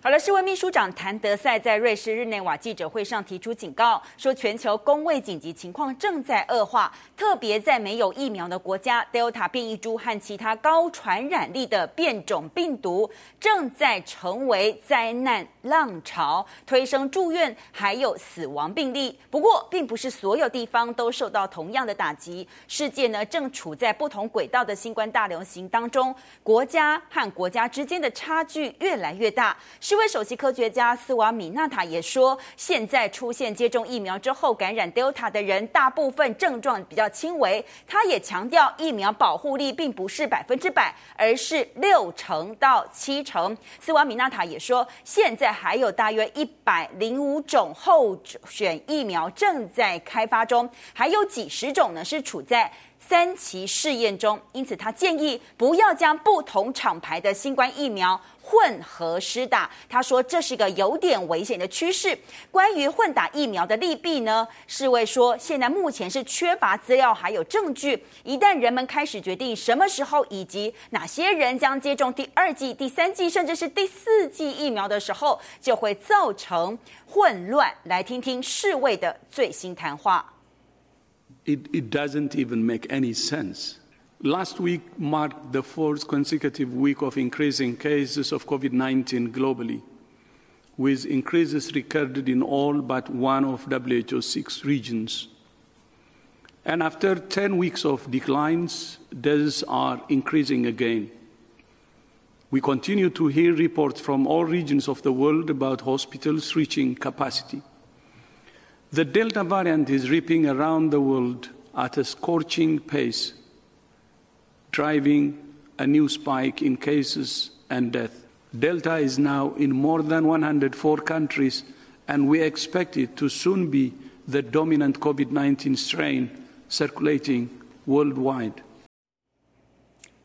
好了，世卫秘书长谭德赛在瑞士日内瓦记者会上提出警告，说全球公卫紧急情况正在恶化，特别在没有疫苗的国家，Delta 变异株和其他高传染力的变种病毒正在成为灾难浪潮，推升住院还有死亡病例。不过，并不是所有地方都受到同样的打击，世界呢正处在不同轨道的新冠大流行当中，国家和国家之间的差距越来越大。世卫首席科学家斯瓦米纳塔也说，现在出现接种疫苗之后感染 Delta 的人，大部分症状比较轻微。他也强调，疫苗保护力并不是百分之百，而是六成到七成。斯瓦米纳塔也说，现在还有大约一百零五种候选疫苗正在开发中，还有几十种呢是处在三期试验中。因此，他建议不要将不同厂牌的新冠疫苗混合施打，他说这是一个有点危险的趋势。关于混打疫苗的利弊呢？世卫说现在目前是缺乏资料还有证据。一旦人们开始决定什么时候以及哪些人将接种第二剂、第三剂甚至是第四剂疫苗的时候，就会造成混乱。来听听世卫的最新谈话。It, it doesn't even make any sense. Last week marked the fourth consecutive week of increasing cases of COVID 19 globally, with increases recorded in all but one of WHO's six regions. And after 10 weeks of declines, deaths are increasing again. We continue to hear reports from all regions of the world about hospitals reaching capacity. The Delta variant is ripping around the world at a scorching pace driving a new spike in cases and death. Delta is now in more than 104 countries, and we expect it to soon be the dominant COVID 19 strain circulating worldwide.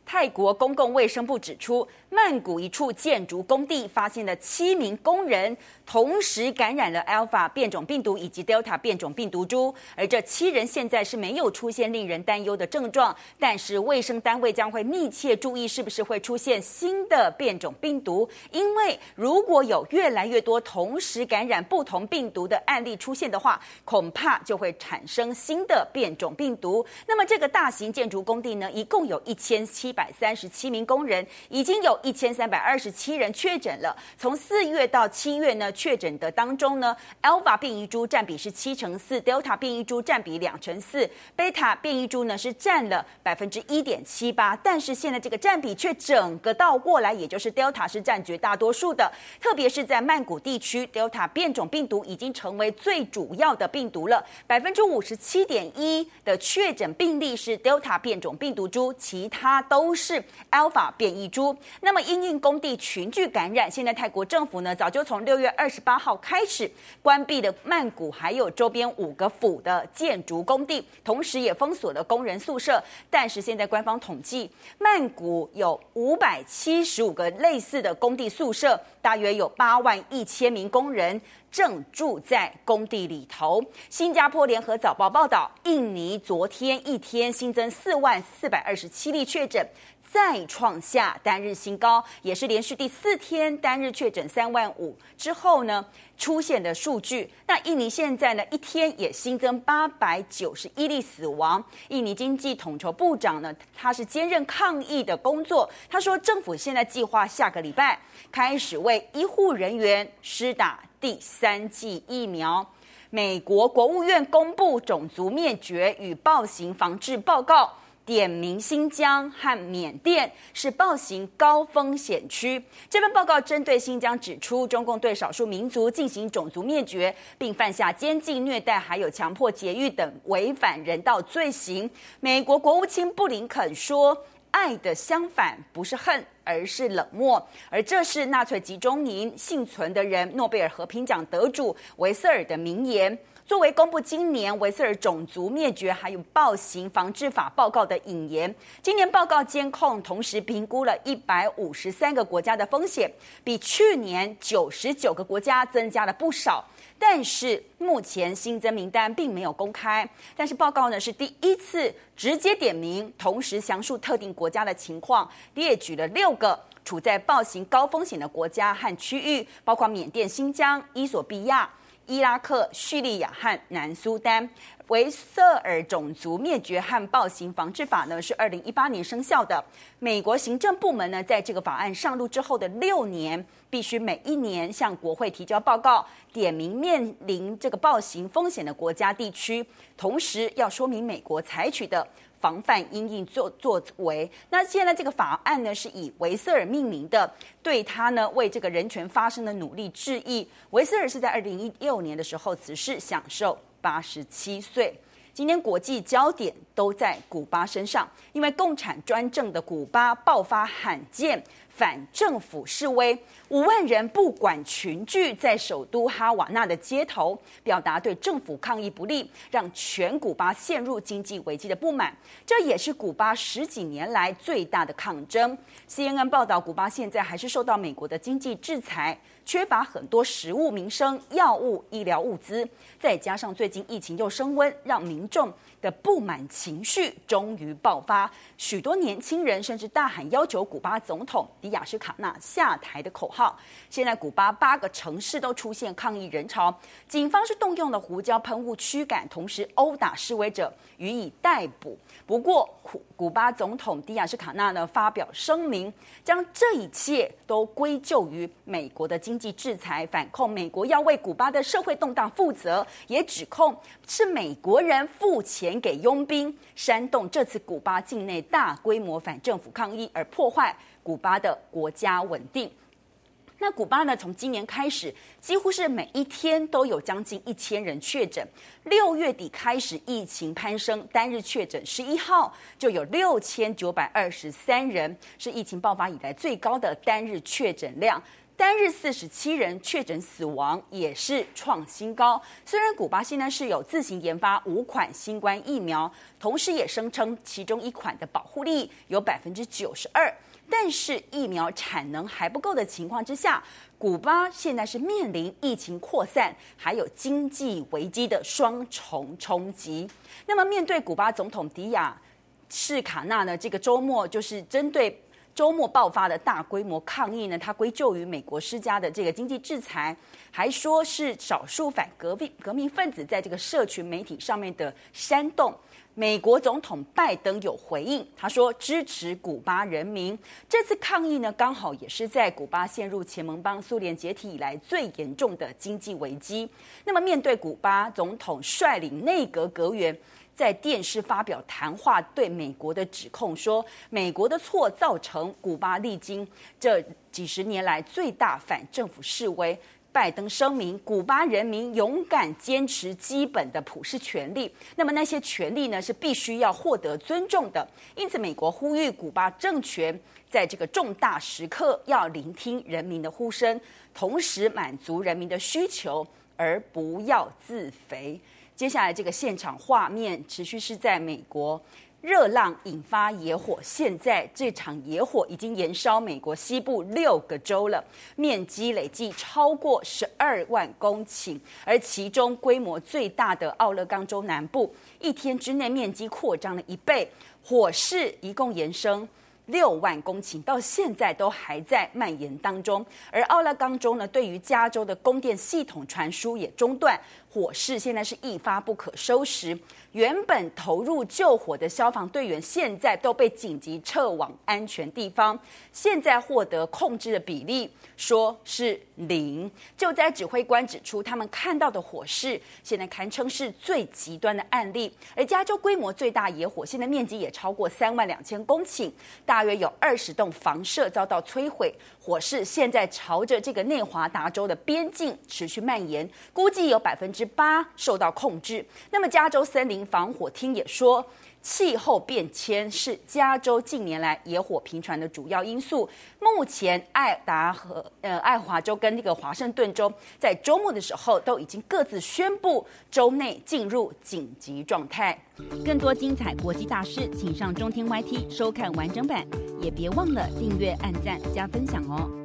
泰国公共卫生部指出， 曼谷一处建筑工地发现了七名工人同时感染了 Alpha 变种病毒以及 Delta 变种病毒株，而这七人现在是没有出现令人担忧的症状，但是卫生单位将会密切注意是不是会出现新的变种病毒，因为如果有越来越多同时感染不同病毒的案例出现的话，恐怕就会产生新的变种病毒。那么这个大型建筑工地呢，一共有一千七百三十七名工人，已经有一千三百二十七人确诊了。从四月到七月呢，确诊的当中呢，Alpha 变异株占比是七成四，Delta 变异株占比两成四，Beta 变异株呢是占了百分之一点七八。但是现在这个占比却整个倒过来，也就是 Delta 是占绝大多数的。特别是在曼谷地区，Delta 变种病毒已经成为最主要的病毒了，百分之五十七点一的确诊病例是 Delta 变种病毒株，其他都是 Alpha 变异株。那那么因应工地群聚感染，现在泰国政府呢早就从六月二十八号开始关闭了曼谷还有周边五个府的建筑工地，同时也封锁了工人宿舍。但是现在官方统计，曼谷有五百七十五个类似的工地宿舍，大约有八万一千名工人正住在工地里头。新加坡联合早报报道，印尼昨天一天新增四万四百二十七例确诊。再创下单日新高，也是连续第四天单日确诊三万五之后呢出现的数据。那印尼现在呢一天也新增八百九十一例死亡。印尼经济统筹部长呢他是兼任抗疫的工作，他说政府现在计划下个礼拜开始为医护人员施打第三剂疫苗。美国国务院公布种族灭绝与暴行防治报告。点名新疆和缅甸是暴行高风险区。这份报告针对新疆指出，中共对少数民族进行种族灭绝，并犯下监禁、虐待，还有强迫劫狱等违反人道罪行。美国国务卿布林肯说：“爱的相反不是恨，而是冷漠。”而这是纳粹集中营幸存的人诺贝尔和平奖得主维瑟尔的名言。作为公布今年维瑟尔种族灭绝还有暴行防治法报告的引言，今年报告监控同时评估了一百五十三个国家的风险，比去年九十九个国家增加了不少。但是目前新增名单并没有公开，但是报告呢是第一次直接点名，同时详述特定国家的情况，列举了六个处在暴行高风险的国家和区域，包括缅甸、新疆、伊索比亚。伊拉克、叙利亚和南苏丹，维瑟尔种族灭绝和暴行防治法呢是二零一八年生效的。美国行政部门呢，在这个法案上路之后的六年，必须每一年向国会提交报告，点名面临这个暴行风险的国家地区，同时要说明美国采取的。防范因应作作为，那现在这个法案呢是以维瑟尔命名的，对他呢为这个人权发声的努力致意。维瑟尔是在二零一六年的时候辞世，享受八十七岁。今天国际焦点都在古巴身上，因为共产专政的古巴爆发罕见。反政府示威，五万人不管群聚在首都哈瓦那的街头，表达对政府抗议不力，让全古巴陷入经济危机的不满。这也是古巴十几年来最大的抗争。CNN 报道，古巴现在还是受到美国的经济制裁，缺乏很多食物、民生、药物、医疗物资，再加上最近疫情又升温，让民众的不满情绪终于爆发，许多年轻人甚至大喊要求古巴总统迪亚斯卡纳下台的口号。现在古巴八个城市都出现抗议人潮，警方是动用了胡椒喷雾驱赶，同时殴打示威者，予以逮捕。不过，古古巴总统迪亚斯卡纳呢发表声明，将这一切都归咎于美国的经济制裁，反控美国要为古巴的社会动荡负责，也指控是美国人付钱。给佣兵煽动这次古巴境内大规模反政府抗议，而破坏古巴的国家稳定。那古巴呢？从今年开始，几乎是每一天都有将近一千人确诊。六月底开始，疫情攀升，单日确诊十一号就有六千九百二十三人，是疫情爆发以来最高的单日确诊量。单日四十七人确诊死亡也是创新高。虽然古巴现在是有自行研发五款新冠疫苗，同时也声称其中一款的保护力有百分之九十二，但是疫苗产能还不够的情况之下，古巴现在是面临疫情扩散还有经济危机的双重冲击。那么，面对古巴总统迪亚士卡纳呢？这个周末就是针对。周末爆发的大规模抗议呢，他归咎于美国施加的这个经济制裁，还说是少数反革命革命分子在这个社群媒体上面的煽动。美国总统拜登有回应，他说支持古巴人民。这次抗议呢，刚好也是在古巴陷入前盟邦苏联解体以来最严重的经济危机。那么，面对古巴总统率领内阁阁员。在电视发表谈话，对美国的指控说，美国的错造成古巴历经这几十年来最大反政府示威。拜登声明，古巴人民勇敢坚持基本的普世权利，那么那些权利呢，是必须要获得尊重的。因此，美国呼吁古巴政权在这个重大时刻要聆听人民的呼声，同时满足人民的需求，而不要自肥。接下来这个现场画面持续是在美国，热浪引发野火，现在这场野火已经延烧美国西部六个州了，面积累计超过十二万公顷，而其中规模最大的奥勒冈州南部，一天之内面积扩张了一倍，火势一共延伸。六万公顷到现在都还在蔓延当中，而奥勒冈州呢，对于加州的供电系统传输也中断，火势现在是一发不可收拾。原本投入救火的消防队员，现在都被紧急撤往安全地方。现在获得控制的比例说是零。救灾指挥官指出，他们看到的火势现在堪称是最极端的案例。而加州规模最大野火，现在面积也超过三万两千公顷，大约有二十栋房舍遭到摧毁。火势现在朝着这个内华达州的边境持续蔓延，估计有百分之八受到控制。那么加州森林。防火厅也说。气候变迁是加州近年来野火频传的主要因素。目前，爱达和呃爱华州跟那个华盛顿州在周末的时候都已经各自宣布州内进入紧急状态。更多精彩国际大事，请上中天 YT 收看完整版，也别忘了订阅、按赞、加分享哦。